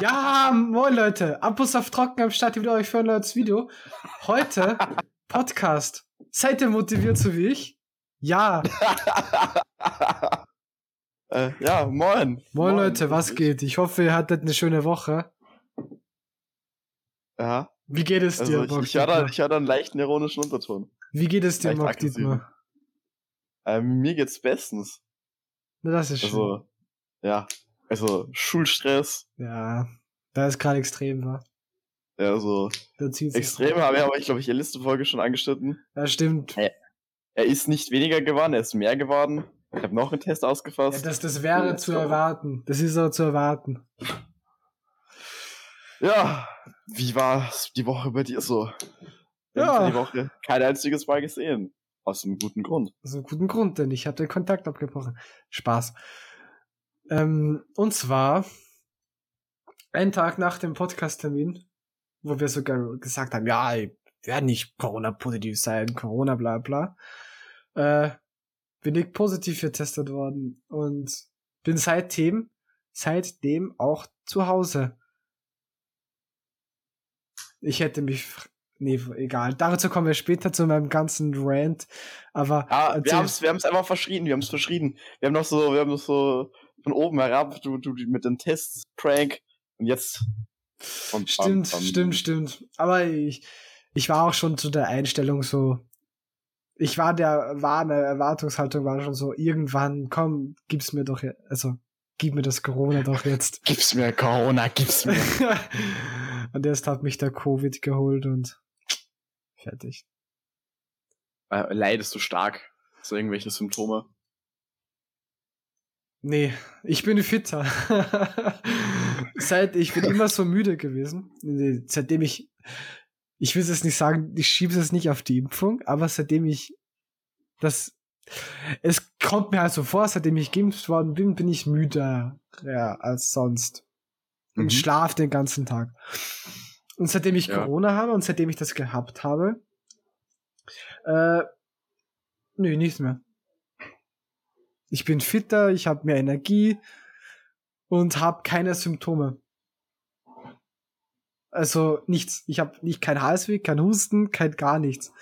Ja, moin Leute. Abus auf Trocken am Start wieder euch für ein neues Video. Heute Podcast. Seid ihr motiviert so wie ich? Ja. äh, ja, moin. Moin. Moin Leute, was geht? Ich hoffe, ihr hattet eine schöne Woche. Ja. Wie geht es dir, also ich, ich, hatte, ich hatte einen leichten ironischen Unterton. Wie geht es dir, Mark Dietmar? Ähm, mir geht's bestens. Na, das ist schön. Also, ja, also Schulstress. Ja, da ist gerade extrem, war. Ja, so extrem haben wir aber, ich glaube, ich, die letzte Folge schon angeschnitten. Ja, stimmt. Er, er, ist nicht weniger geworden, er ist mehr geworden. Ich habe noch einen Test ausgefasst. Ja, das, das wäre zu erwarten. Das ist auch zu erwarten. Ja, wie war die Woche bei dir so? Ja. Die Woche kein einziges Mal gesehen. Aus einem guten Grund. Aus einem guten Grund, denn ich habe den Kontakt abgebrochen. Spaß. Ähm, und zwar, einen Tag nach dem Podcast-Termin, wo wir sogar gesagt haben, ja, ich werde nicht Corona-positiv sein, Corona, bla bla, äh, bin ich positiv getestet worden und bin seitdem, seitdem auch zu Hause. Ich hätte mich Nee, egal. Dazu kommen wir später zu meinem ganzen Rant. Aber ja, wir haben es wir haben's einfach verschrien, wir haben es verschrien. Wir haben noch so, wir haben noch so von oben herab, du, du mit dem Test-Prank und jetzt. Bam, stimmt, bam, bam. stimmt, stimmt. Aber ich, ich war auch schon zu der Einstellung so. Ich war der, war eine Erwartungshaltung, war schon so, irgendwann, komm, gib's mir doch, also, gib mir das Corona doch jetzt. gib's mir Corona, gib's mir. und erst hat mich der Covid geholt und fertig. Äh, leidest du stark? So irgendwelche Symptome? Nee, ich bin fitter. Seit, ich bin immer so müde gewesen. Seitdem ich, ich will es nicht sagen, ich schiebe es nicht auf die Impfung, aber seitdem ich das, es kommt mir halt so vor, seitdem ich geimpft worden bin, bin ich müder ja, als sonst. Und mhm. schlaf den ganzen Tag. Und seitdem ich ja. Corona habe und seitdem ich das gehabt habe, äh, nö, nichts mehr. Ich bin fitter, ich habe mehr Energie und habe keine Symptome. Also nichts. Ich habe nicht kein Halsweh, kein Husten, kein gar nichts.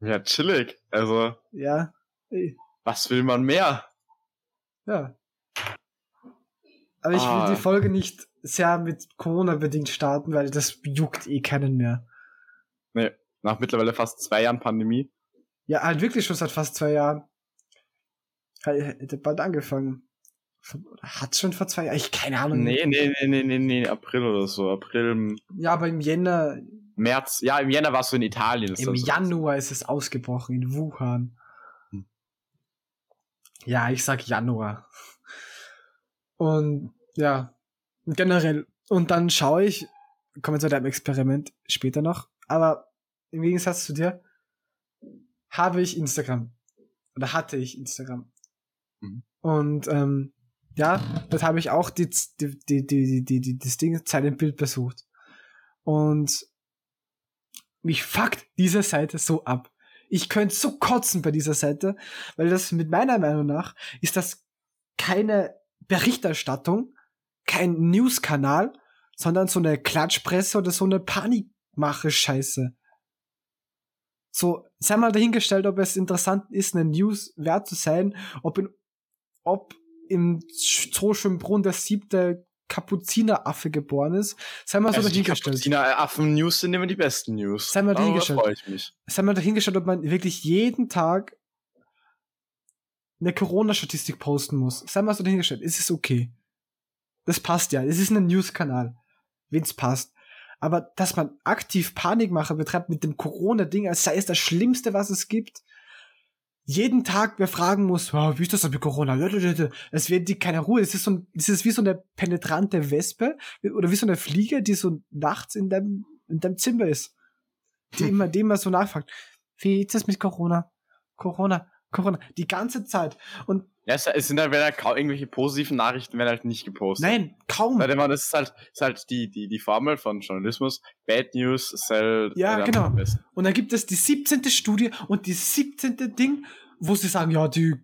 Ja, chillig. Also. Ja. Ey. Was will man mehr? Ja. Aber ich ah. will die Folge nicht sehr mit Corona bedingt starten, weil das juckt eh keinen mehr. Nee, nach mittlerweile fast zwei Jahren Pandemie. Ja, halt wirklich schon seit fast zwei Jahren hätte bald angefangen. Hat schon vor zwei Jahren? Ich keine Ahnung. Nee, nee, nee, nee, nee, nee, April oder so. April. Ja, aber im Jänner. März, ja, im Jänner warst du in Italien. Im Januar ist es ausgebrochen, in Wuhan. Hm. Ja, ich sag Januar. Und ja, generell. Und dann schaue ich, kommen wir zu deinem Experiment später noch, aber im Gegensatz zu dir habe ich Instagram. Oder hatte ich Instagram. Mhm. Und ähm, ja, das habe ich auch die, die, die, die, die, die, das Ding im Bild besucht. Und mich fuckt diese Seite so ab. Ich könnte so kotzen bei dieser Seite, weil das mit meiner Meinung nach ist das keine Berichterstattung, kein News-Kanal, sondern so eine Klatschpresse oder so eine Panikmache-Scheiße. So, sei mal dahingestellt, ob es interessant ist, eine News wert zu sein, ob in ob im Zoo Schönbrunn der siebte Kapuzineraffe geboren ist. Sei mal so also dahingestellt. Kapuzineraffen-News sind immer die besten News. Sei mal dahingestellt. freue ich mich. Sei mal dahingestellt, ob man wirklich jeden Tag eine Corona-Statistik posten muss. Sei mal so dahingestellt. Es ist okay. Das passt ja. Es ist ein News-Kanal. Wenn's passt. Aber dass man aktiv Panikmache betreibt mit dem Corona-Ding, als sei es das Schlimmste, was es gibt, jeden Tag wer fragen muss, oh, wie ist das denn mit Corona? Es wird die keine Ruhe. Es ist so es ist wie so eine penetrante Wespe oder wie so eine Fliege, die so nachts in deinem, in deinem Zimmer ist. Die immer, die immer so nachfragt. Wie ist das mit Corona? Corona, Corona. Die ganze Zeit. Und ja, es sind halt, wenn halt kaum irgendwelche positiven Nachrichten werden halt nicht gepostet. Nein, kaum. Weil man, das ist halt, ist halt die, die, die Formel von Journalismus. Bad News sell. Ja, genau. Und dann gibt es die 17. Studie und die 17. Ding, wo sie sagen, ja, die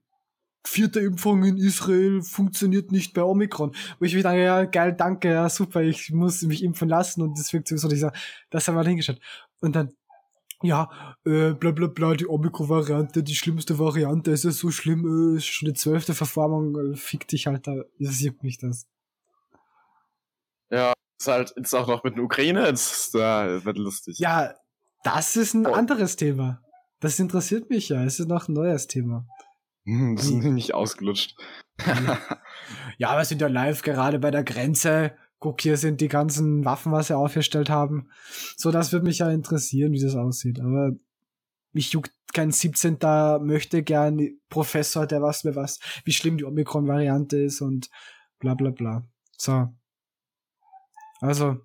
vierte Impfung in Israel funktioniert nicht bei Omikron. Wo ich mir denke, ja, geil, danke, ja, super, ich muss mich impfen lassen und das wirkt sowieso nicht so. Das haben wir hingeschaut. Und dann, ja, äh, bla bla bla, die Omikron-Variante, die schlimmste Variante, ist ja so schlimm, äh, ist schon die zwölfte Verformung, äh, fick dich, Alter, das juckt mich das. Ja, ist halt jetzt auch noch mit der Ukraine, jetzt ja, wird lustig. Ja, das ist ein oh. anderes Thema. Das interessiert mich ja, es ist noch ein neues Thema. Hm, das ist nicht ausgelutscht. ja, wir sind ja live gerade bei der Grenze. Guck, hier sind die ganzen Waffen, was sie aufgestellt haben. So, das würde mich ja interessieren, wie das aussieht. Aber mich juckt kein 17. möchte gern Professor, der was mir was, wie schlimm die Omikron-Variante ist und bla bla bla. So. Also,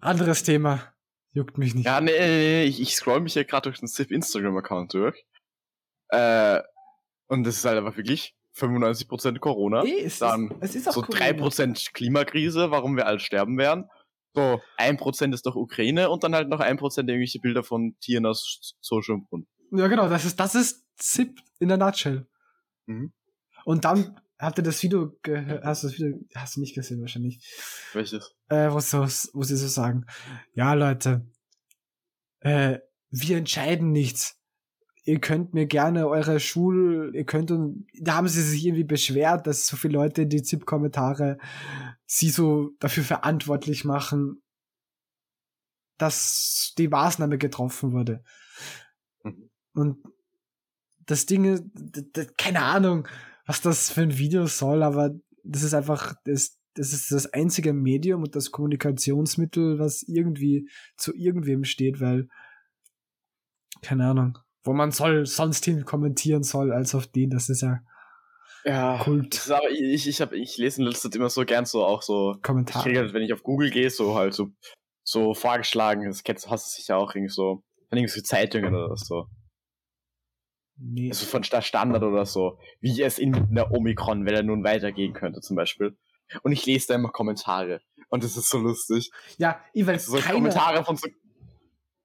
anderes Thema. Juckt mich nicht. Ja, nee, nee, nee. Ich, ich scroll mich ja gerade durch den Civ Instagram-Account durch. Äh, und das ist halt einfach wirklich 95% Corona. Nee, es dann ist, es ist auch so Corona. 3% Klimakrise, warum wir alle sterben werden. So, 1% ist doch Ukraine und dann halt noch 1% irgendwelche Bilder von Tieren aus Social Grund. Ja, genau, das ist, das ist ZIP in der Nutshell. Mhm. Und dann habt ihr das Video gehört? Hast du das Video, hast du nicht gesehen wahrscheinlich. Welches? Äh, wo, so, wo sie so sagen, ja Leute, äh, wir entscheiden nichts ihr könnt mir gerne eure Schul, ihr könnt und da haben sie sich irgendwie beschwert, dass so viele Leute in die ZIP-Kommentare sie so dafür verantwortlich machen, dass die Maßnahme getroffen wurde. Mhm. Und das Ding, keine Ahnung, was das für ein Video soll, aber das ist einfach, das, das ist das einzige Medium und das Kommunikationsmittel, was irgendwie zu irgendwem steht, weil, keine Ahnung wo man soll sonst hin kommentieren soll, als auf den. Das ist ja ja, Kult. aber ich, ich, hab, ich lese in letzter Zeit immer so gern so auch so Kommentare. Ich kriege, wenn ich auf Google gehe, so halt so, so vorgeschlagen, das kennst, hast du sicher auch irgendwie so, irgendwie so Zeitungen oder so. Nee. Also von der Standard oder so, wie es in der Omikron-Welle nun weitergehen könnte, zum Beispiel. Und ich lese da immer Kommentare. Und das ist so lustig. Ja, ich weiß so keine... Kommentare von so.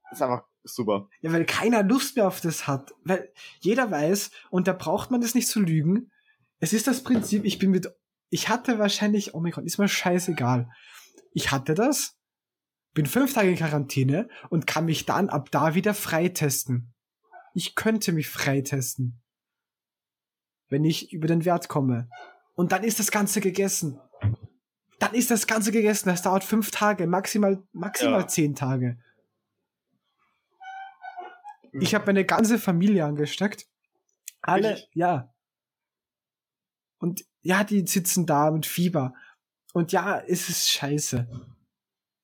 Das ist einfach Super. Ja, weil keiner Lust mehr auf das hat. Weil jeder weiß, und da braucht man das nicht zu lügen. Es ist das Prinzip, ich bin mit, ich hatte wahrscheinlich Omikron, ist mir scheißegal. Ich hatte das, bin fünf Tage in Quarantäne und kann mich dann ab da wieder freitesten. Ich könnte mich freitesten. Wenn ich über den Wert komme. Und dann ist das Ganze gegessen. Dann ist das Ganze gegessen. Das dauert fünf Tage, maximal, maximal ja. zehn Tage. Ich habe meine ganze Familie angesteckt. Alle, Wirklich? ja. Und ja, die sitzen da mit Fieber. Und ja, es ist scheiße.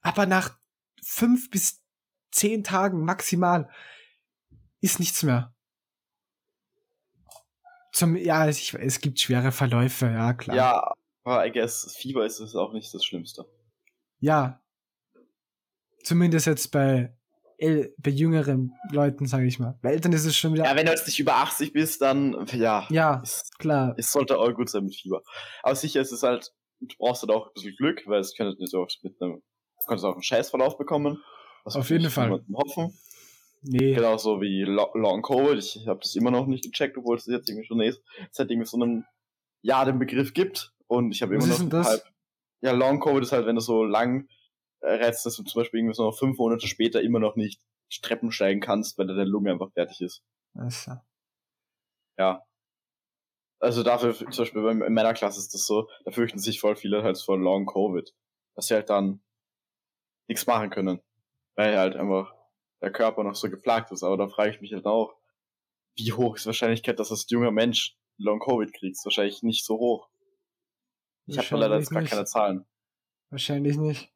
Aber nach fünf bis zehn Tagen maximal ist nichts mehr. Zum, ja, ich, es gibt schwere Verläufe, ja, klar. Ja, aber I guess Fieber ist es auch nicht das Schlimmste. Ja. Zumindest jetzt bei bei jüngeren Leuten, sage ich mal. Bei Eltern ist es schon wieder. Ja, wenn du jetzt nicht über 80 bist, dann ja. Ja, ist, klar. Es sollte auch gut sein mit Fieber. Aber sicher ist es halt, du brauchst halt auch ein bisschen Glück, weil es könnte nicht auch mit einem, du könntest auch einen Scheißverlauf bekommen. Auf jeden Fall. Hoffen. Nee. Genauso wie Long Covid. Ich habe das immer noch nicht gecheckt, obwohl es jetzt irgendwie schon ist. Es hat irgendwie so einen, ja, den Begriff gibt. Und ich habe immer noch halb. Ja, Long Covid ist halt, wenn du so lang reizt, dass du zum Beispiel irgendwie so noch fünf Monate später immer noch nicht Treppen steigen kannst, weil deine Lunge einfach fertig ist. Also. Ja. Also dafür, zum Beispiel in meiner Klasse ist das so, da fürchten sich voll viele halt vor Long Covid. Dass sie halt dann nichts machen können. Weil halt einfach der Körper noch so geplagt ist. Aber da frage ich mich halt auch, wie hoch ist die Wahrscheinlichkeit, dass das junger Mensch Long Covid kriegt? Wahrscheinlich nicht so hoch. Ich habe leider jetzt gar keine Zahlen. Wahrscheinlich nicht.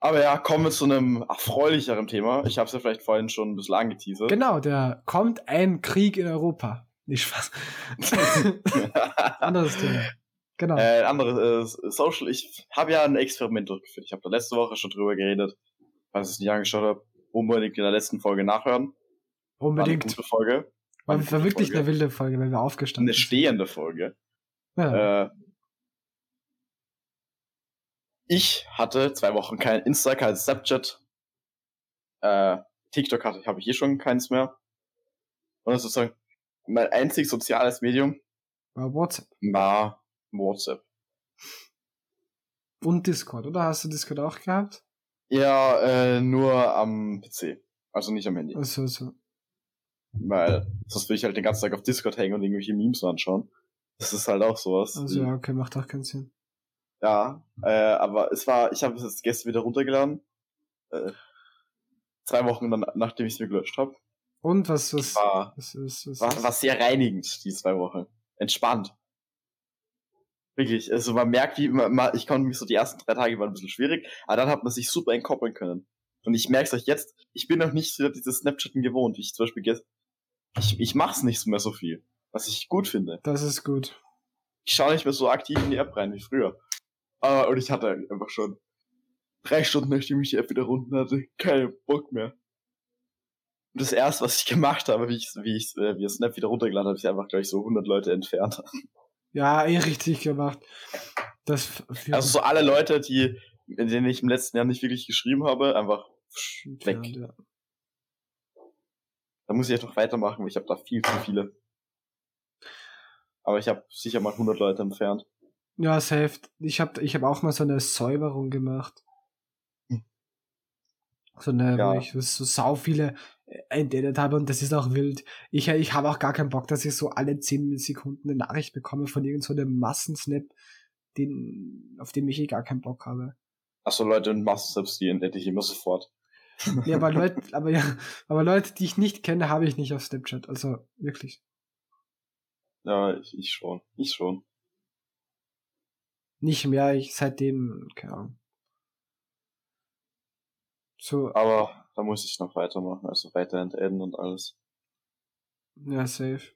Aber ja, kommen wir zu einem erfreulicheren Thema. Ich habe es ja vielleicht vorhin schon ein bisschen angeteasert. Genau, der kommt ein Krieg in Europa. Nicht Spaß. anderes Thema. Genau. Äh, anderes äh, Social. Ich habe ja ein Experiment durchgeführt. Ich habe da letzte Woche schon drüber geredet, falls ich es nicht angeschaut habe. Unbedingt in der letzten Folge nachhören. Unbedingt. War eine Folge. War, war, war wirklich Folge. eine wilde Folge, wenn wir aufgestanden sind. Eine stehende Folge. Ja. Äh, ich hatte zwei Wochen kein Insta, kein Snapchat. Äh, TikTok hatte, habe ich hier schon keins mehr. Und das ist sozusagen mein einzig soziales Medium War WhatsApp. war WhatsApp. Und Discord, oder? Hast du Discord auch gehabt? Ja, äh, nur am PC. Also nicht am Handy. Also, so. Weil sonst würde ich halt den ganzen Tag auf Discord hängen und irgendwelche Memes anschauen. Das ist halt auch sowas. Also, ja, okay, macht auch keinen Sinn. Ja, äh, aber es war, ich habe es jetzt gestern wieder runtergeladen. Äh, zwei Wochen dann, nachdem ich es mir gelöscht habe. Und was, was, War, was, was, was, war, war sehr reinigend, die zwei Wochen. Entspannt. Wirklich, also man merkt, wie man, man, ich konnte mich so die ersten drei Tage waren ein bisschen schwierig, aber dann hat man sich super entkoppeln können. Und ich merke es euch jetzt, ich bin noch nicht so dieses Snapchatten gewohnt, wie ich zum Beispiel gestern, ich, ich mach's nicht mehr so viel, was ich gut finde. das ist gut. Ich schaue nicht mehr so aktiv in die App rein wie früher. Aber, und ich hatte einfach schon drei Stunden, nachdem ich die App wieder runter hatte, keinen Bock mehr. Und das erste, was ich gemacht habe, wie ich, wie ich, äh, wie ich Snap wieder runtergeladen habe, ich einfach gleich so 100 Leute entfernt. Ja, eh richtig gemacht. Das, Also so alle Leute, die, mit denen ich im letzten Jahr nicht wirklich geschrieben habe, einfach weg. Ja. Da muss ich echt noch weitermachen, weil ich habe da viel zu viele. Aber ich habe sicher mal 100 Leute entfernt. Ja, safe. Ich habe ich hab auch mal so eine Säuberung gemacht. Hm. So eine, Ja. wo ich so sau viele äh, entdeckt habe und das ist auch wild. Ich, ich habe auch gar keinen Bock, dass ich so alle 10 Sekunden eine Nachricht bekomme von irgendeinem so einem Massensnap, den, auf den ich eh gar keinen Bock habe. Achso, Leute und Master die entdecke ich immer sofort. Ja, aber Leute, aber ja, aber Leute, die ich nicht kenne, habe ich nicht auf Snapchat. Also wirklich. Ja, ich, ich schon. Ich schon. Nicht mehr, ich seitdem, keine Ahnung. So, Aber da muss ich noch weitermachen, also weiter entadden und alles. ja, safe.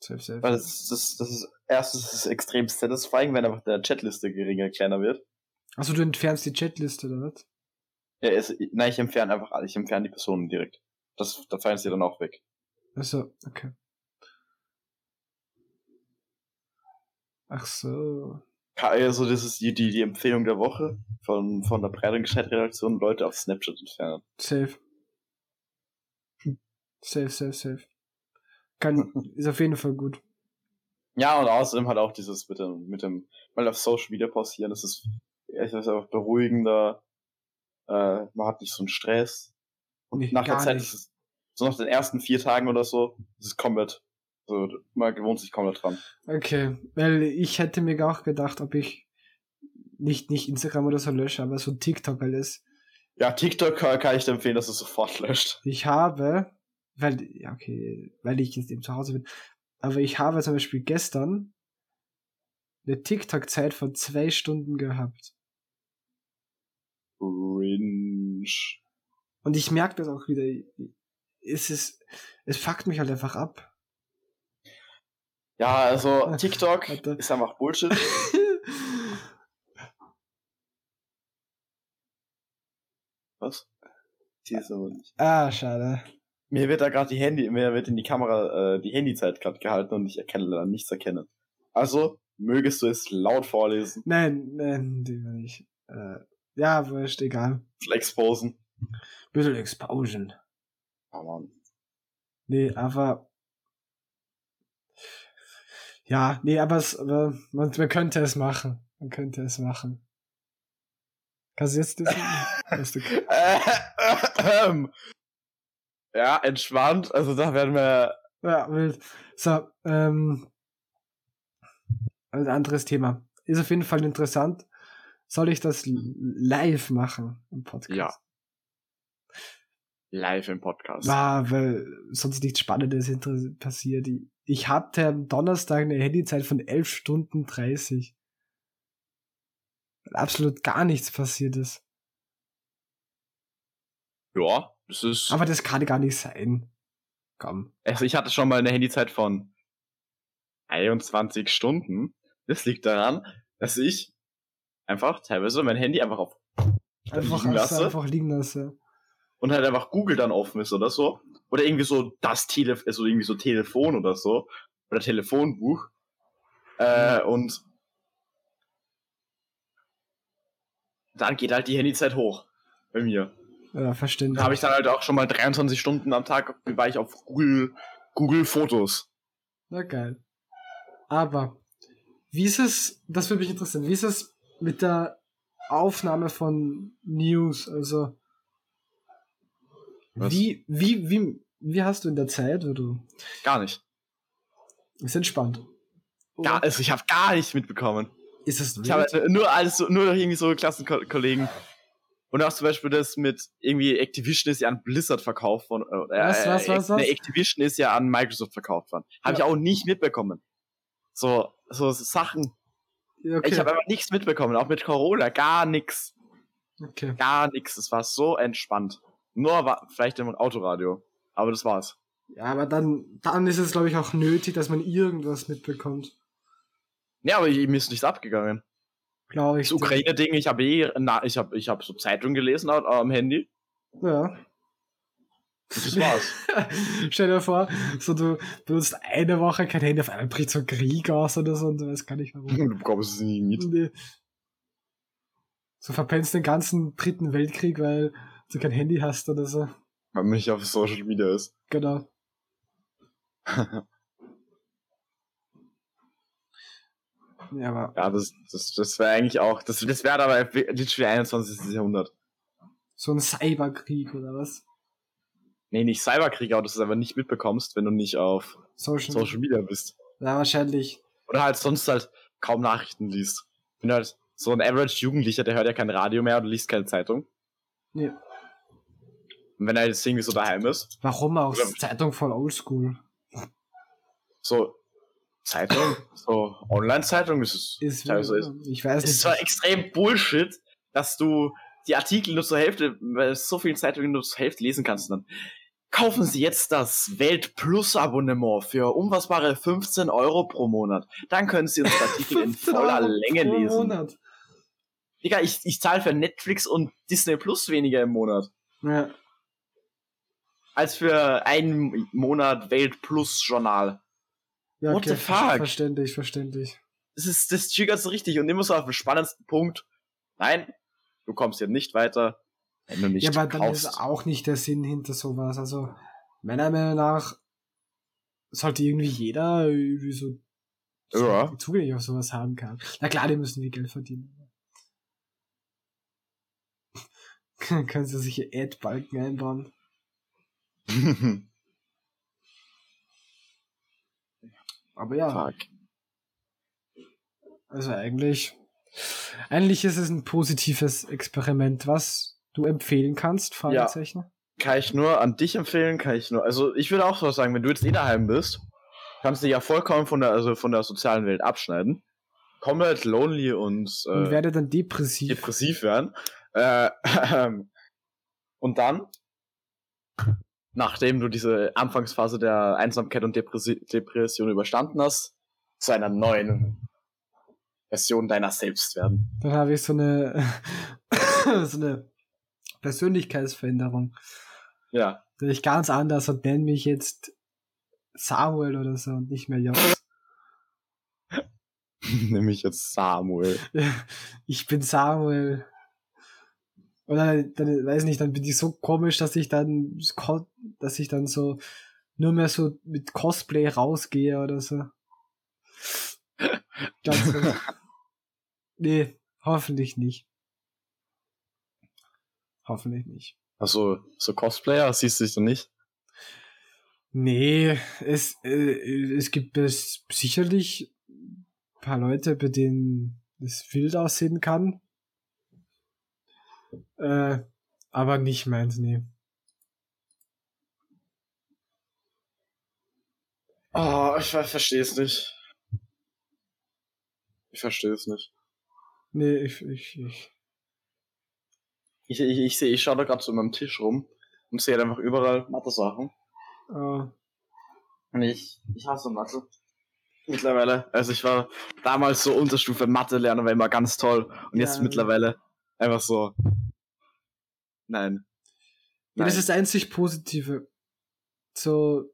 Safe, safe. Weil das, das, das ist, erstens ist es extrem satisfying, wenn einfach der Chatliste geringer, kleiner wird. Also du entfernst die Chatliste, oder was? Ja, es, nein, ich entferne einfach alle, ich entferne die Personen direkt. Das, da fallen sie dann auch weg. Also, okay. Ach so. Also das ist die, die, die Empfehlung der Woche von, von der breiten Gescheit-Redaktion, Leute auf Snapchat entfernen. Safe. Safe, safe, safe. Kann, ist auf jeden Fall gut. Ja, und außerdem halt auch dieses mit dem, mit dem, mal auf Social Media pausieren, das ist, es ist einfach beruhigender, äh, man hat nicht so einen Stress. Und Nee, nach der Zeit nicht. ist es, so nach den ersten vier Tagen oder so, ist es komplett, so, man gewohnt sich komplett dran. Okay, weil ich hätte mir auch gedacht, ob ich nicht, nicht Instagram oder so lösche, aber so TikTok alles. Ja, TikTok kann, ich dir empfehlen, dass es sofort löscht. Ich habe, weil, ja, okay, weil ich jetzt eben zu Hause bin, aber ich habe zum Beispiel gestern eine TikTok-Zeit von zwei Stunden gehabt. Cringe. Und ich merke das auch wieder. Es ist, es fuckt mich halt einfach ab. Ja, also TikTok ist einfach Bullshit. Was? Sehe es aber nicht. ah, schade. Mir wird da gerade die Handy, mir wird in die Kamera äh, die Handyzeit gerade gehalten und ich erkenne leider nichts erkennen. Also, mögest du es laut vorlesen, Nein, nein, die will ich. Äh, ja, wurscht, egal. exposen. Bisschen Explosion. Oh Mann. Nee, aber. Ja, nee, aber, es, aber man, man könnte es machen. Man könnte es machen. Kannst du jetzt das? Hast du- ja, entspannt. Also da werden wir. Ja, wild. So, ähm, ein anderes Thema. Ist auf jeden Fall interessant. Soll ich das live machen im Podcast? Ja. Live im Podcast. Ah, weil sonst nichts Spannendes passiert. Ich, ich hatte am Donnerstag eine Handyzeit von 11 Stunden 30. Weil absolut gar nichts passiert ist. Ja, das ist. Aber das kann gar nicht sein. Komm. Also ich hatte schon mal eine Handyzeit von 21 Stunden. Das liegt daran, dass ich einfach teilweise mein Handy einfach auf Einfach, liegen lasse einfach liegen lasse. und halt einfach Google dann offen ist oder so. Oder irgendwie so das Telefon, also irgendwie so Telefon oder so. Oder Telefonbuch. Äh, und dann geht halt die Handyzeit hoch. Bei mir. Ja, verständlich. Da habe ich dann halt auch schon mal 23 Stunden am Tag, war ich auf Google Google Fotos. Na geil. Aber wie ist es, das würde mich interessieren, wie ist es mit der Aufnahme von News? Also Was? wie, wie, wie, wie hast du in der Zeit, wo du Gar nicht. ist entspannt? Gar, Oder also ich habe gar nicht mitbekommen. ist es Ich habe nur alles nur irgendwie so Klassenkollegen. Und auch zum Beispiel das mit irgendwie Activision ist ja an Blizzard verkauft worden. Äh, Was, was, was, was? Ne, Activision ist ja an Microsoft verkauft worden. Habe Ja. ich auch nicht mitbekommen. So, so Sachen. Okay. Ich habe einfach nichts mitbekommen. Auch mit Corona. Gar nichts. okay. Gar nichts. Es war so entspannt. Nur war vielleicht im Autoradio. Aber das war's. Ja, aber dann, dann ist es, glaube ich, auch nötig, dass man irgendwas mitbekommt. Ja, aber ich- mir ist nichts abgegangen. Glaube ich. Das Ukraine-Ding, ich habe eh, na, ich habe ich hab so Zeitung gelesen am- am Handy. Ja. Das war's. Stell dir vor, so du benutzt eine Woche kein Handy, auf einmal bricht so ein Krieg aus oder so und du weißt gar nicht warum. du bekommst es nie mit. Nee. So verpennst den ganzen dritten Weltkrieg, weil du kein Handy hast oder so. Weil man nicht auf Social Media ist. Genau. Ja, aber Ja, das, das, das wäre eigentlich auch, das, das wäre aber literally 21. Jahrhundert. so ein Cyberkrieg oder was? Nee, nicht Cyberkrieg, aber dass du es einfach nicht mitbekommst, wenn du nicht auf Social, Social Media bist. Ja, wahrscheinlich. Oder halt sonst halt kaum Nachrichten liest. Wenn du halt so ein Average-Jugendlicher, der hört ja kein Radio mehr oder liest keine Zeitung. Nee. Und wenn er jetzt irgendwie so daheim ist, Warum auch? Ja. Zeitung voll oldschool. so Zeitung, so Online-Zeitung ist es. Ist, teilweise ist, ich weiß es ist nicht. zwar extrem Bullshit, dass du die Artikel nur zur Hälfte, weil es so viele Zeitungen nur zur Hälfte lesen kannst. Dann kaufen Sie jetzt das Welt Plus Abonnement für unfassbare 15 Euro pro Monat. Dann können Sie uns Artikel in 15 voller Euro Länge pro lesen. Monat. Digga, ich, ich zahle für Netflix und Disney Plus weniger im Monat. Ja. Als für einen Monat Welt Plus Journal. ja What the ver- fuck? Verständlich, verständlich. Das ist, das triggert so richtig und immer so auf den spannendsten Punkt. Nein, du kommst hier nicht weiter, wenn du nicht Ja, aber dann kaufst. ist auch nicht der Sinn hinter sowas. Also, meiner Meinung nach sollte irgendwie jeder irgendwie so Ja. zugänglich auf sowas haben kann. Na klar, die müssen viel Geld verdienen. Können sie sich hier Ad-Balken einbauen. Aber ja, Fuck. also eigentlich, eigentlich ist es ein positives Experiment, was du empfehlen kannst, Fragezeichen. Kann ich nur an dich empfehlen, kann ich nur. Also ich würde auch so sagen, wenn du jetzt eh daheim bist, kannst du dich ja vollkommen von der, also von der sozialen Welt abschneiden. Komplett lonely und, Und äh, werde dann depressiv. depressiv werden. Äh, und dann, nachdem du diese Anfangsphase der Einsamkeit und Depressi Depression überstanden hast, zu einer neuen Version deiner selbst werden. Dann habe ich so eine, so eine Persönlichkeitsveränderung. Ja. Bin ich ganz anders und nenne mich jetzt Samuel oder so und nicht mehr Jonas. Nämlich jetzt Samuel. ich bin Samuel. Oder dann, weiß nicht, dann bin ich so komisch, dass ich dann, dass ich dann so nur mehr so mit Cosplay rausgehe oder so. Ganz so. Nee, hoffentlich nicht. Hoffentlich nicht. Also, so Cosplayer siehst du dich dann nicht? Nee, es, äh, es gibt es sicherlich ein paar Leute, bei denen es wild aussehen kann. Äh, aber nicht meins, nee. Oh, ich ver verstehe es nicht. Ich verstehe es nicht. Nee, ich, ich, ich. Ich, ich, ich sehe, ich schaue da gerade so meinem Tisch rum und sehe halt einfach überall Mathe-Sachen. Äh, Und ich, ich hasse Mathe. Mittlerweile. Also ich war damals so Unterstufe Mathe lernen, war immer ganz toll. Und jetzt Ja. mittlerweile einfach so. Nein. ja, das Nein. ist das einzig Positive. So,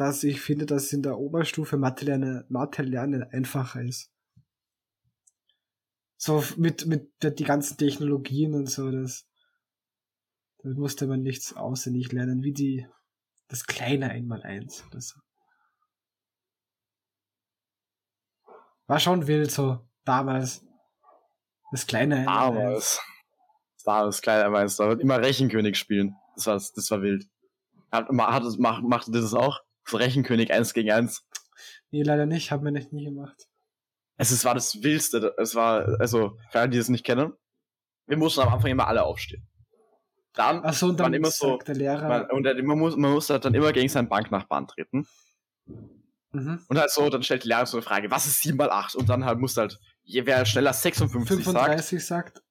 dass ich finde, dass in der Oberstufe Mathe lernen, Mathe lernen einfacher ist. So mit, mit die ganzen Technologien und so, das, da musste man nichts auswendig lernen, wie die Das kleine Einmaleins oder so. War schon wild so, damals. Das kleine Damals. Das war das kleine Einmaleins. Da wird immer Rechenkönig spielen. Das war, das war wild. Hat, hat, macht, macht das auch? Das Rechenkönig 1 gegen 1. Nee, leider nicht, haben wir nicht nie gemacht. Es ist, war das Wildste. Es war, also, für alle, die es nicht kennen, wir mussten am Anfang immer alle aufstehen. Dann, Ach so, und dann immer so, sagt der Lehrer. man, und dann- man muss, man muss halt dann immer gegen seinen Banknachbarn treten. mhm. Und halt so, dann stellt die Lehrer so eine Frage, was ist 7 mal 8? Und dann halt muss halt, wer schneller 56 sagt, 35 sagt.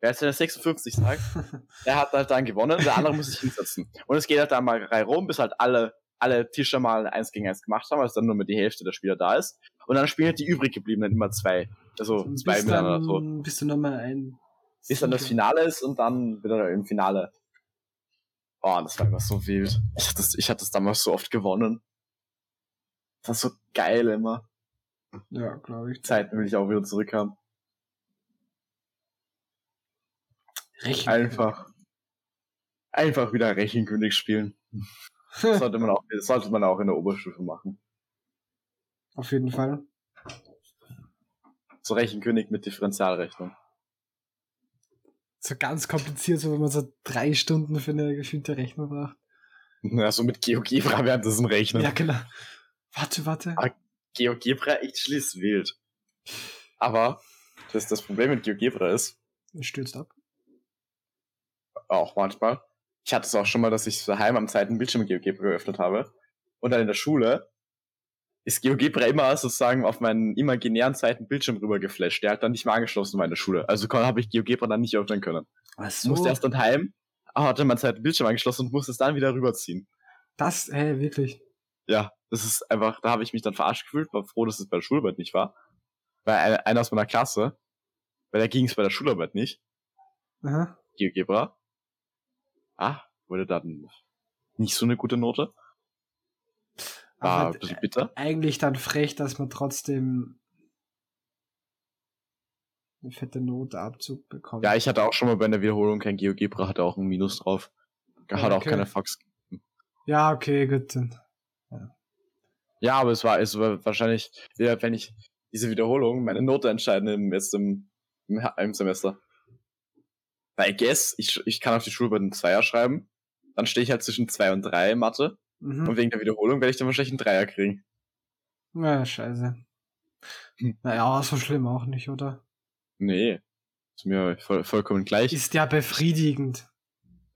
wer jetzt schneller 56 sagt, der hat halt dann gewonnen, der andere muss sich hinsetzen. Und es geht halt dann mal Reihe rum, bis halt alle, alle Tische mal eins gegen eins gemacht haben, also dann nur mit die Hälfte der Spieler da ist. Und dann spielen halt die übrig gebliebenen immer zwei. Also Und zwei miteinander so. dann, bis du nochmal ein. Bis dann das Finale ist und dann wieder im Finale. Oh, das war immer so wild. Ich hatte das, ich hatte das damals so oft gewonnen. Das war so geil immer. Ja, glaube ich. Zeiten will ich auch wieder zurückhaben. Rechen. Einfach. Einfach wieder Rechenkönig spielen. Das sollte man auch, das sollte man auch in der Oberstufe machen. Auf jeden Fall. So Rechenkönig mit Differentialrechnung. So ganz kompliziert, so wenn man so drei Stunden für eine gefühlte Rechnung braucht. Ja, so mit GeoGebra währenddessen rechnen. Ja, genau. Warte, warte. Ah. GeoGebra echt schließt wild. Aber das, das Problem mit GeoGebra ist, Es stürzt ab. auch manchmal, ich hatte es auch schon mal, dass ich daheim am zweiten Bildschirm GeoGebra geöffnet habe. Und dann in der Schule ist GeoGebra immer sozusagen auf meinen imaginären zweiten Bildschirm rüber geflasht. Der hat dann nicht mehr angeschlossen in der Schule. Also habe ich GeoGebra dann nicht öffnen können. Ach Ich musste erst dann heim, aber hatte meinen zweiten Bildschirm angeschlossen und musste es dann wieder rüberziehen. Das, hey, wirklich. Ja, das ist einfach, da habe ich mich dann verarscht gefühlt, war froh, dass es bei der Schularbeit nicht war. Weil einer, aus meiner Klasse, weil da ging es bei der Schularbeit nicht, Aha. GeoGebra, ah, wurde dann nicht so eine gute Note. War Aber ein bisschen bitter. eigentlich dann frech, dass man trotzdem eine fette Noteabzug bekommt. Ja, ich hatte auch schon mal bei einer Wiederholung kein GeoGebra, hatte auch ein Minus drauf. Hat auch Okay. keine Fax. Ja, okay, gut. Dann. Ja, aber es war, es war wahrscheinlich, ja, wenn ich diese Wiederholung meine Note entscheiden im, jetzt im, im, im Semester. Weil I guess, ich, ich kann auf die Schularbeit einen Zweier schreiben, dann stehe ich halt zwischen zwei und drei Mathe Mhm. und wegen der Wiederholung werde ich dann wahrscheinlich einen Dreier kriegen. Ja, scheiße. Hm. Naja, so schlimm auch nicht, oder? Nee. Ist mir voll, vollkommen gleich. Ist ja befriedigend.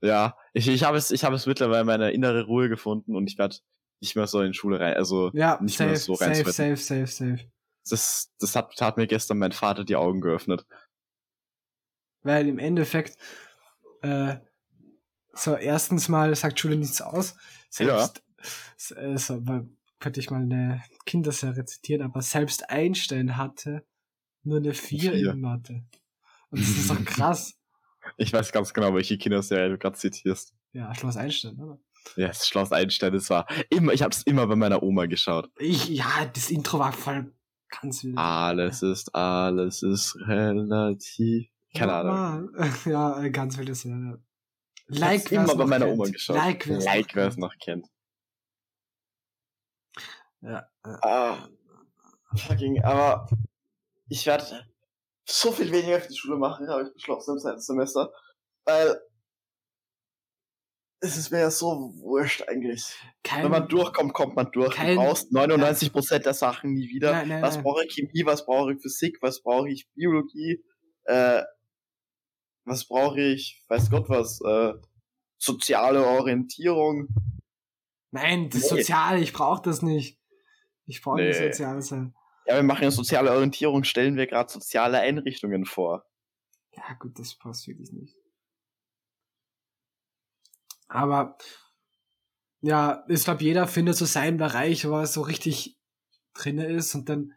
ja, ich, ich habe es, ich habe es mittlerweile meine innere Ruhe gefunden und ich werde nicht mehr so in Schule rein, also Ja, nicht safe, mehr so safe, reinzuwetten. safe, safe, safe. Das, das hat, hat mir gestern mein Vater die Augen geöffnet. Weil im Endeffekt, äh, so erstens mal sagt Schule nichts aus. Selbst, s- äh, so, weil, könnte ich mal eine Kinderserie zitieren, aber selbst Einstein hatte nur eine 4 Vier. in Mathe. Und das ist doch krass. Ich weiß ganz genau, welche Kinderserie du gerade zitierst. Ja, Schloss Einstein, oder? Ja, das Schloss Einstein, das war immer, ich habe es immer bei meiner Oma geschaut. Ich, ja, das Intro war voll ganz wild. Alles ist, alles ist relativ. Keine Ahnung. Ja, äh, ganz wilde. Ich Like, hab's immer bei meiner kennt. Oma geschaut. Like, wer's like noch wer es noch kennt. Ja, ja. Ah, fucking, aber ich werde so viel weniger für die Schule machen, habe ich beschlossen im zweiten Semester, weil es ist mir ja so wurscht eigentlich. Kein, Wenn man durchkommt, kommt man durch. Kein- du brauchst 99% der Sachen nie wieder. Nein, nein, was brauche ich Chemie, was brauche ich Physik, was brauche ich Biologie, äh, was brauche ich, weiß Gott was, äh, soziale Orientierung. Nein, das Nee. Soziale, ich brauche das nicht. Ich brauche nicht Nee. sozial sein. Ja, wir machen ja soziale Orientierung, stellen wir gerade soziale Einrichtungen vor. Ja, gut, das passt wirklich nicht. Aber ja, ich glaube, jeder findet so seinen Bereich, wo er so richtig drinne ist und dann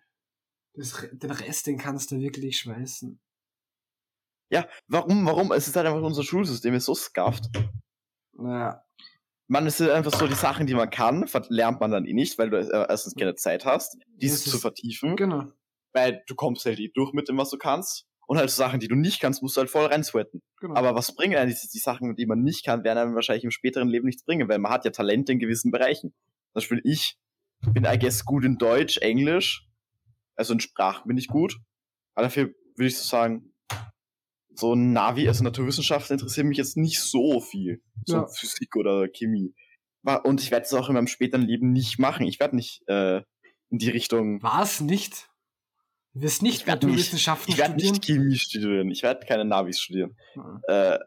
das, den Rest, den kannst du wirklich schmeißen. Ja, warum, warum? Es ist halt einfach unser Schulsystem ist so scuffed. Naja, Man, es sind einfach so die Sachen, die man kann, lernt man dann eh nicht, weil du äh, erstens keine Zeit hast, dies Das zu ist- vertiefen. genau. weil du kommst halt eh durch mit dem, was du kannst. Und halt so Sachen, die du nicht kannst, musst du halt voll reinsweaten. Genau. Aber was bringen eigentlich die, die Sachen, die man nicht kann, werden einem wahrscheinlich im späteren Leben nichts bringen, weil man hat ja Talente in gewissen Bereichen. Zum Beispiel ich bin, I guess, gut in Deutsch, Englisch. Also in Sprachen bin ich gut. Aber dafür würde ich so sagen, so Navi, also Naturwissenschaften interessieren mich jetzt nicht so viel. So Ja. Physik oder Chemie. Und ich werde es auch in meinem späteren Leben nicht machen. Ich werde nicht äh, in die Richtung. Was nicht? Du wirst nicht Ich werd nicht- Naturwissenschaften Ich werde studieren? nicht Chemie studieren. Ich werde keine Navis studieren. Mhm. Äh,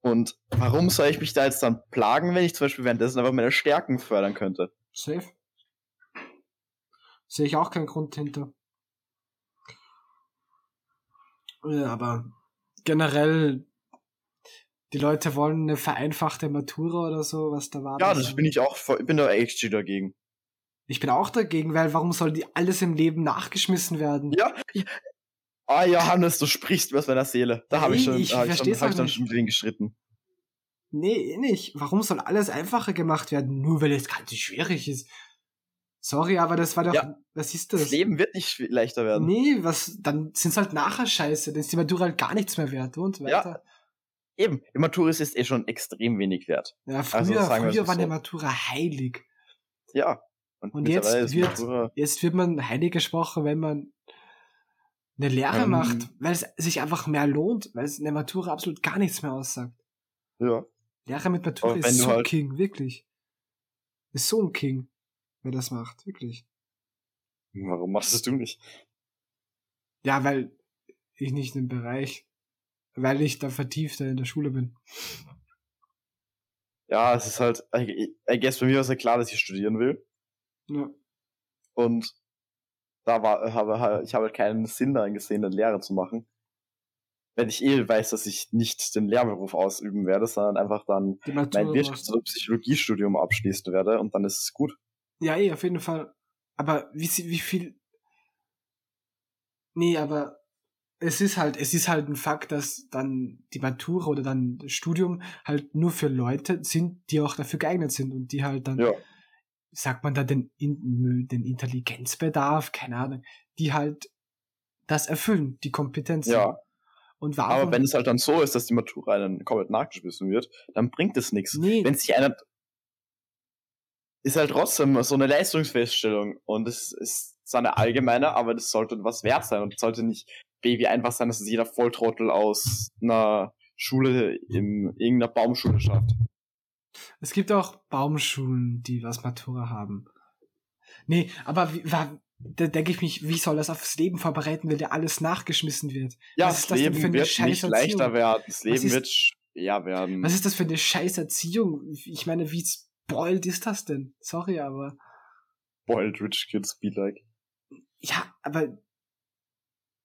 und warum soll ich mich da jetzt dann plagen, wenn ich zum Beispiel währenddessen einfach meine Stärken fördern könnte? Safe. Sehe ich auch keinen Grund hinter. Ja, aber generell, die Leute wollen eine vereinfachte Matura oder so, was da war. Ja, das bin ich auch, ich bin da echt dagegen. Ich bin auch dagegen, weil warum soll die alles im Leben nachgeschmissen werden? Ja. ja. Ah, Johannes, du sprichst mir aus meiner Seele. Da habe ich schon, ich da hab ich schon, hab ich auch dann schon drin geschritten. Nee, eh nicht. Warum soll alles einfacher gemacht werden? Nur weil es ganz schwierig ist. Sorry, aber das war doch. Ja. Was ist Das das? Leben wird nicht leichter werden. Nee, was, dann sind's halt nachher scheiße, dann ist die Matura halt gar nichts mehr wert und Ja. weiter. Eben, die Matura ist eh schon extrem wenig wert. Ja, früher, Also früher es war so. die Matura heilig. Ja. Und jetzt mittlerweile ist wird- Matura, Jetzt wird man heilig gesprochen, wenn man eine Lehre Ähm. macht, weil es sich einfach mehr lohnt, weil es eine Matura absolut gar nichts mehr aussagt. ja. Lehre mit Matura ist so halt- King, wirklich. Ist so ein King, wer das macht, wirklich. Warum machst das du nicht? Ja, weil ich nicht im Bereich, weil ich da vertiefter in der Schule bin. Ja, es ist halt, I I guess bei mir war es ja klar, dass ich studieren will. Ja. Und da war, habe, ich habe halt keinen Sinn darin gesehen, eine Lehre zu machen. Wenn ich eh weiß, dass ich nicht den Lehrberuf ausüben werde, sondern einfach dann mein Wirtschafts- oder Psychologiestudium abschließen werde und dann ist es gut. Ja, eh, auf jeden Fall. Aber wie, wie viel. Nee, aber es ist halt, es ist halt ein Fakt, dass dann die Matura oder dann das Studium halt nur für Leute sind, die auch dafür geeignet sind und die halt dann, Ja. sagt man da den, den Intelligenzbedarf, keine Ahnung, die halt das erfüllen, die Kompetenz. Ja. Und warum? Aber wenn es halt dann so ist, dass die Matura einen komplett nachgeschmissen wird, dann bringt es nichts. nee, Wenn sich einer ist halt trotzdem so eine Leistungsfeststellung und es ist zwar eine allgemeine, aber das sollte was wert sein und es sollte nicht Baby einfach sein, dass es jeder Volltrottel aus einer Schule in irgendeiner Baumschule schafft. Es gibt auch Baumschulen, die was Matura haben. Nee, aber wie, da denke ich mich, wie soll das aufs Leben vorbereiten, wenn dir alles nachgeschmissen wird? Ja, das Leben für eine wird nicht leichter Erziehung? werden, das Leben ist- wird schwer werden. Was ist das für eine scheiß Erziehung? Ich meine, wie spoiled ist das denn? Sorry, aber Boiled rich kids be like. ja, aber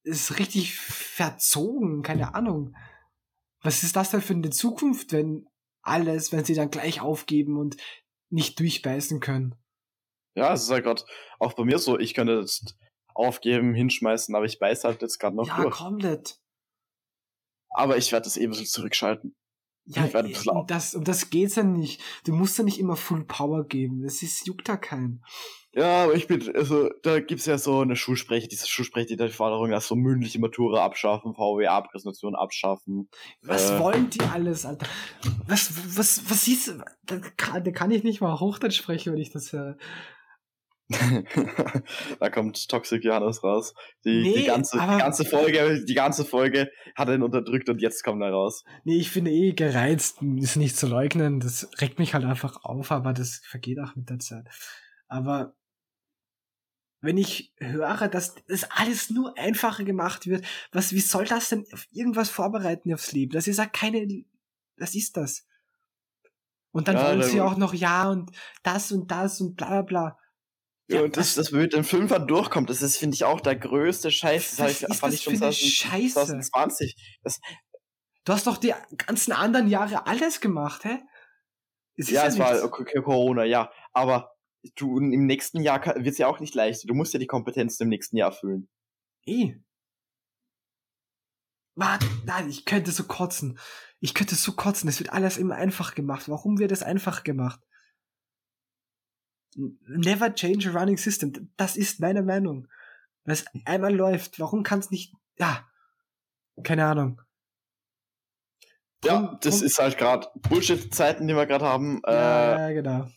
es ist richtig verzogen, keine Ahnung. Was ist das denn für eine Zukunft, wenn alles, wenn sie dann gleich aufgeben und nicht durchbeißen können? Ja, es ist halt gerade auch bei mir so, ich könnte jetzt aufgeben, hinschmeißen, aber ich beiß halt jetzt gerade noch ja, durch. komplett. Aber ich werde das eben so zurückschalten. Ja, Ich werd ein bisschen um das, um das geht's ja nicht. Du musst ja nicht immer Full Power geben. Das ist, juckt ja keinen. Ja, aber ich bin, also, da gibt's ja so eine Schulsprecher, diese Schulsprecher, die Forderung, dass so mündliche Matura abschaffen, VWA-Präsentation abschaffen. Was Äh. wollen die alles, Alter? Was, was, was ist, da kann, da kann ich nicht mal Hochdeutsch sprechen, wenn ich das höre. da kommt Toxic Johannes raus. Die, die, Nee, ganze, aber- die ganze Folge, die ganze Folge hat er ihn unterdrückt und jetzt kommt er raus. Nee, ich finde eh gereizt, ist nicht zu leugnen. Das regt mich halt einfach auf, aber das vergeht auch mit der Zeit. Aber wenn ich höre, dass das alles nur einfacher gemacht wird, was, wie soll das denn auf irgendwas vorbereiten aufs Leben? Das ist ja keine, das ist das. Und dann Ja, wollen sie auch noch ja und das und das und bla bla bla. Ja, Ja, und das, das mit den Fünfern durchkommt, das ist, finde ich, auch der größte Scheiß. Das, Was hab ich, ist fand das ich schon für eine 2000 Scheiße? 2020. Das, Du hast doch die ganzen anderen Jahre alles gemacht, hä? Es ist ja, es war okay, Corona, ja. Aber du, im nächsten Jahr wird es ja auch nicht leichter. Du musst ja die Kompetenzen im nächsten Jahr erfüllen. Eh. Mann, nein, ich könnte so kotzen. Ich könnte so kotzen. Es wird alles immer einfach gemacht. Warum wird es einfach gemacht? Never change a running system. Das ist meine Meinung. Wenn es einmal läuft, warum kann es nicht ja, keine Ahnung. Ja, Drum- das drum- ist halt gerade Bullshit-Zeiten, die wir gerade haben. Äh, Ja, ja, genau.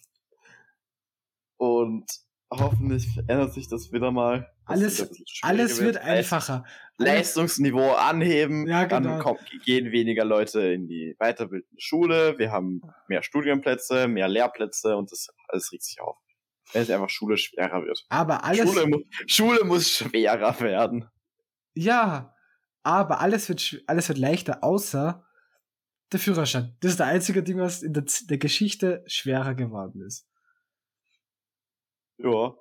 Und hoffentlich ändert sich das wieder mal. Das Alles- wieder Alles wird einfacher. Leistungsniveau anheben, Ja, genau. dann kommt, gehen weniger Leute in die weiterbildende Schule, wir haben mehr Studienplätze, mehr Lehrplätze und das alles regt sich auf. Wenn es einfach Schule schwerer wird. aber alles, Schule, mu Schule muss schwerer werden. ja, aber alles wird, alles wird leichter, außer der Führerschein. Das ist der einzige Ding, was in der, der Geschichte schwerer geworden ist. Ja.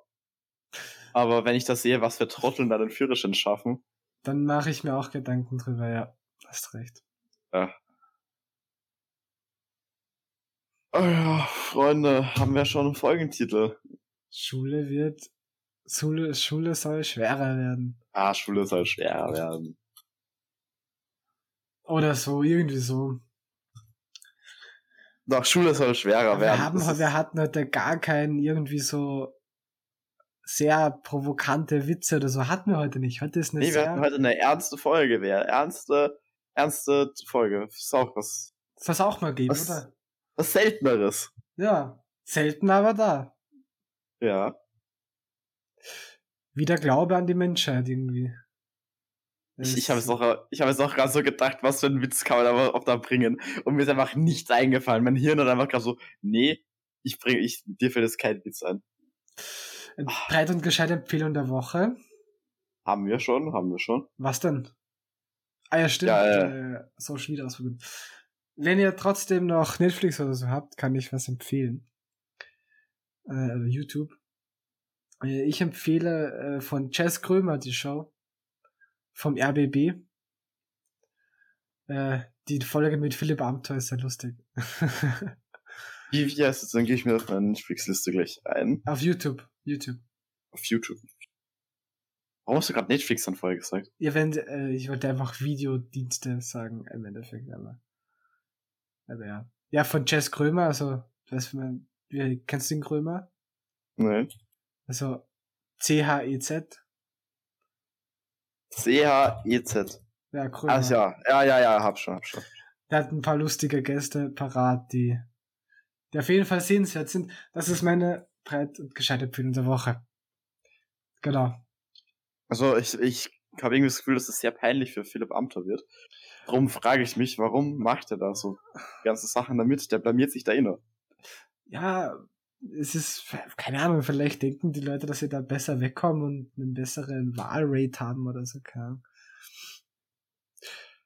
Aber wenn ich das sehe, was für Trotteln da den Führerschein schaffen, Dann mache ich mir auch Gedanken drüber, ja. Hast recht. oh ja, Freunde, haben wir schon einen Folgentitel. Schule wird, Schule, Schule soll schwerer werden. Ah, Schule soll schwerer werden. Oder so, irgendwie so. Doch, Schule soll schwerer wir, werden. haben, Das ist- wir hatten heute gar keinen irgendwie so sehr provokante Witze oder so. Hatten wir heute nicht. Heute ist eine Nee, wir sehr, hatten heute eine ernste Folge. Wer ernste, ernste Folge. Ist auch was, was auch mal geben, Was- oder? was Selteneres. Ja. Selten, aber da. Ja. Wieder Glaube an die Menschheit irgendwie. Ich, ich habe es auch, ich habe es auch gerade so gedacht, was für ein Witz kann man aber auch da bringen. Und mir ist einfach nichts eingefallen. Mein Hirn hat einfach gerade so, nee, ich bringe, ich, dir fällt jetzt kein Witz ein. Eine Breit und gescheite Empfehlung der Woche. Haben wir schon, haben wir schon. Was denn? Ah ja, stimmt. Ja, äh, Social Media ausprobieren. Wenn ihr trotzdem noch Netflix oder so habt, kann ich was empfehlen. Äh, YouTube. Äh, ich empfehle äh, von Jess Krömer die Show. Vom RBB. Äh, die Folge mit Philipp Amthor ist sehr lustig. Wie, wie heißt es? Dann gehe ich mir auf meine Netflix-Liste gleich ein. Auf YouTube. YouTube. Auf YouTube. Warum hast du gerade Netflix dann vorher gesagt? Ja, wenn, äh, ich wollte einfach Videodienste sagen, im Endeffekt, aber. Aber ja. Ja, von Jess Krömer, also, weißt du, man, wie, kennst du den Krömer? Nee. Also, C-H-E-Z. C-H-E-Z. Ja, Krömer. Ach ja, ja, ja, ja, hab schon, hab schon. Der hat ein paar lustige Gäste parat, die, die auf jeden Fall sehenswert sind. Das ist meine breit und gescheite Empfehlung der Woche. Genau. Also ich, ich habe irgendwie das Gefühl, dass es sehr peinlich für Philipp Amthor wird. Darum frage ich mich, warum macht er da so ganze Sachen damit? Der blamiert sich da eh nur. Ja, es ist, keine Ahnung, vielleicht denken die Leute, dass sie da besser wegkommen und einen besseren Wahlrate haben oder so, keine Ahnung.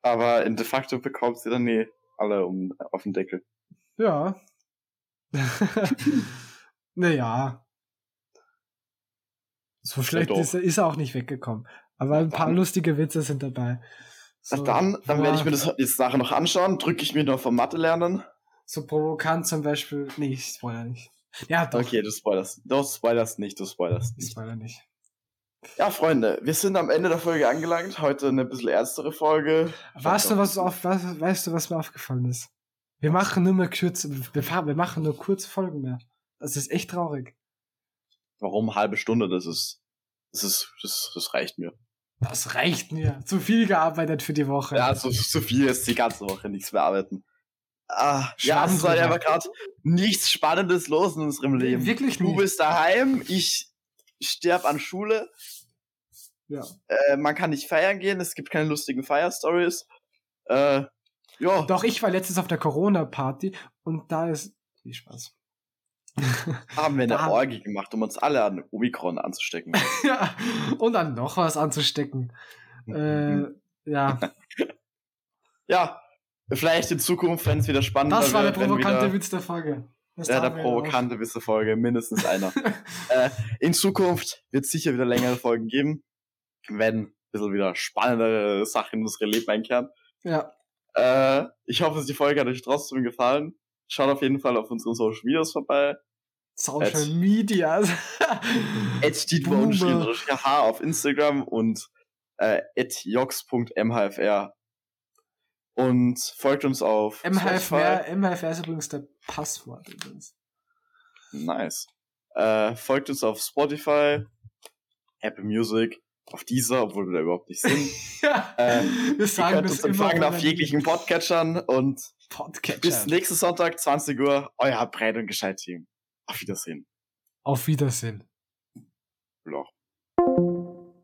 Aber in de facto bekommt sie dann eh alle um, auf den Deckel. Ja. naja. So schlecht doch. ist, er- ist er auch nicht weggekommen. Aber ein paar dann. lustige Witze sind dabei. Na dann, dann werde ich mir das jetzt nachher noch anschauen, drücke ich mir noch vom Mathe lernen. So provokant zum Beispiel. Nee, ich spoiler nicht. Ja, doch. Okay, du spoilerst. Du spoilerst nicht, du spoilerst Ich nicht. spoiler nicht. Ja, Freunde, wir sind am Ende der Folge angelangt. Heute eine bisschen ernstere Folge. Weißt du, was auf, was, weißt du, was mir aufgefallen ist? Wir machen nur mehr kurz, wir, fahren- wir machen nur kurze Folgen mehr. Das ist echt traurig. Warum halbe Stunde? Das ist, das ist, das, das reicht mir. Das reicht mir. Zu viel gearbeitet für die Woche. Ja, so, so viel ist die ganze Woche nichts mehr arbeiten. Ah, ja, es war ja drüber. aber gerade nichts Spannendes los in unserem Leben. Wirklich Du nicht. bist daheim, ich sterb an Schule. Ja. Äh, man kann nicht feiern gehen, es gibt keine lustigen Fire-Stories. Äh, ja, Doch, ich war letztens auf der Corona-Party und da ist. Viel Spaß. haben wir eine da- Orgie gemacht, um uns alle an Omikron anzustecken. ja, und dann noch was anzustecken. Äh, ja, ja, vielleicht in Zukunft, wenn es wieder spannender das war der wird, provokante wieder, Witz der Folge. Das Ja, der provokante Witz der Folge, mindestens einer. äh, in Zukunft wird es sicher wieder längere Folgen geben, wenn ein bisschen wieder spannendere Sachen in unsere Leben einkehren. Ja, Äh, ich hoffe, die Folge hat euch trotzdem gefallen. Schaut auf jeden Fall auf unseren Social Medias vorbei. Social. Media. H auf Instagram und äh, jox.mhfr. Und folgt uns auf MHFR, MHFR ist übrigens der Passwort übrigens. Nice. Äh, folgt uns auf Spotify, Apple Music, auf dieser, obwohl wir da überhaupt nicht sind. ja, Ähm, wir sagen Ihr könnt uns empfangen auf jeglichen Podcatchern und Podcatcher. bis nächsten Sonntag, 20 Uhr, euer Breit- und Gescheit-Team. Auf Wiedersehen. Auf Wiedersehen. Loch.